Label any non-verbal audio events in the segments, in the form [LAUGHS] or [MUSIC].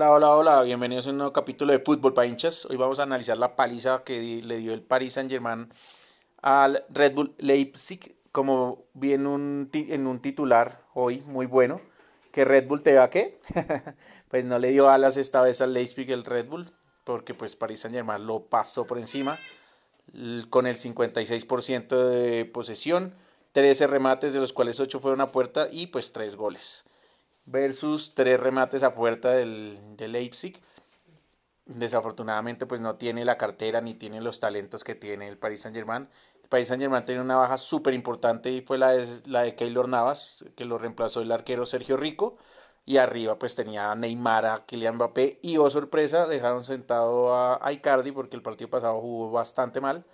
Hola, hola, hola, bienvenidos a un nuevo capítulo de Fútbol para hinchas. Hoy vamos a analizar la paliza que le dio el Paris Saint Germain al Red Bull Leipzig. Como vi en un, en un titular hoy muy bueno, que Red Bull te va qué? [LAUGHS] pues no le dio alas esta vez al Leipzig el Red Bull, porque pues Paris Saint Germain lo pasó por encima con el 56% de posesión, 13 remates de los cuales 8 fueron a puerta y pues 3 goles versus tres remates a puerta del, Leipzig. Desafortunadamente pues no tiene la cartera ni tiene los talentos que tiene el Paris Saint Germain. El Paris Saint Germain tiene una baja súper importante y fue la de, la de Keylor Navas, que lo reemplazó el arquero Sergio Rico. Y arriba pues tenía a Neymar, a Kylian Mbappé y oh sorpresa dejaron sentado a, a Icardi porque el partido pasado jugó bastante mal.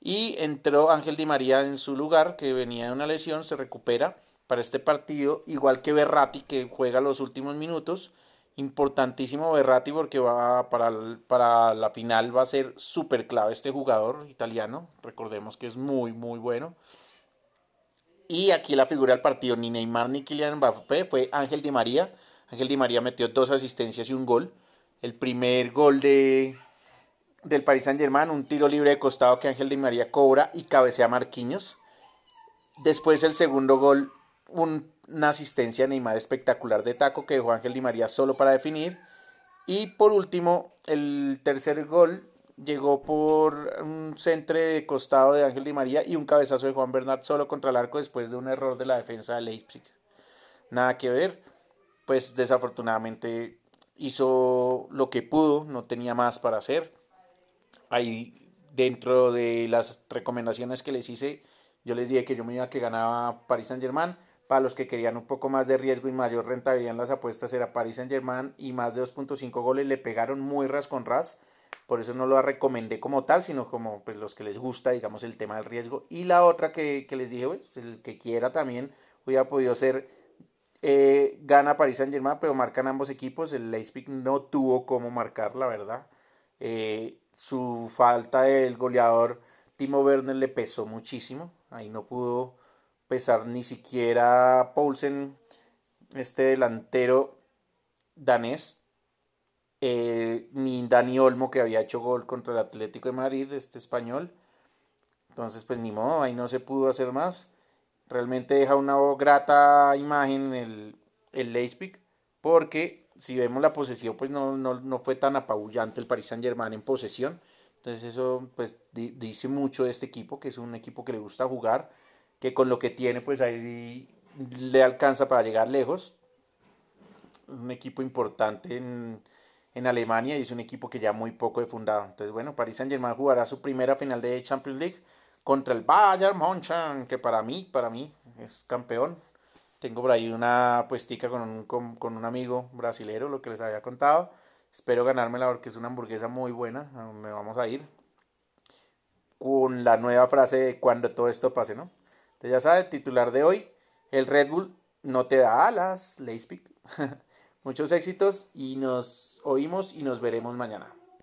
Y entró Ángel Di María en su lugar que venía de una lesión, se recupera para este partido, igual que Berratti que juega los últimos minutos. Importantísimo Berratti porque va para, para la final va a ser súper clave este jugador italiano. Recordemos que es muy, muy bueno. Y aquí la figura del partido, ni Neymar ni Kylian Mbappé, fue Ángel Di María. Ángel Di María metió dos asistencias y un gol. El primer gol de, del Paris Saint Germain, un tiro libre de costado que Ángel Di María cobra y cabecea a Marquinhos. Después el segundo gol una asistencia Neymar espectacular de taco que dejó Ángel Di María solo para definir. Y por último, el tercer gol llegó por un centro de costado de Ángel Di María y un cabezazo de Juan Bernat solo contra el arco después de un error de la defensa de Leipzig. Nada que ver, pues desafortunadamente hizo lo que pudo, no tenía más para hacer. Ahí dentro de las recomendaciones que les hice, yo les dije que yo me iba a que ganaba Paris Saint Germain para los que querían un poco más de riesgo y mayor rentabilidad en las apuestas era Paris Saint Germain y más de 2.5 goles le pegaron muy ras con ras. Por eso no lo recomendé como tal, sino como pues los que les gusta, digamos, el tema del riesgo. Y la otra que, les dije, pues, el que quiera también hubiera podido ser eh, gana Paris Saint Germain, pero marcan ambos equipos. El Leipzig no tuvo cómo marcar, la verdad. Eh, su falta del goleador Timo Werner le pesó muchísimo. Ahí no pudo pesar ni siquiera Paulsen, este delantero danés, eh, ni Dani Olmo que había hecho gol contra el Atlético de Madrid, este español. Entonces, pues ni modo, ahí no se pudo hacer más. Realmente deja una grata imagen el, el Leipzig, porque si vemos la posesión, pues no, no, no fue tan apabullante el Paris Saint Germain en posesión. Entonces eso pues dice mucho de este equipo, que es un equipo que le gusta jugar que con lo que tiene, pues ahí le alcanza para llegar lejos. Un equipo importante en, Alemania y es un equipo que ya muy poco he fundado. Entonces, bueno, Paris Saint Germain jugará su primera final de Champions League contra el Bayern München, que para mí, para mí es campeón. Tengo por ahí una puestica con un, con, con un amigo brasilero, lo que les había contado. Espero ganármela porque es una hamburguesa muy buena. A donde vamos a ir. Con la nueva frase de cuando todo esto pase, ¿no? Entonces ya sabe, titular de hoy, el Red Bull no te da alas, Leipzig. [LAUGHS] Muchos éxitos y nos oímos y nos veremos mañana.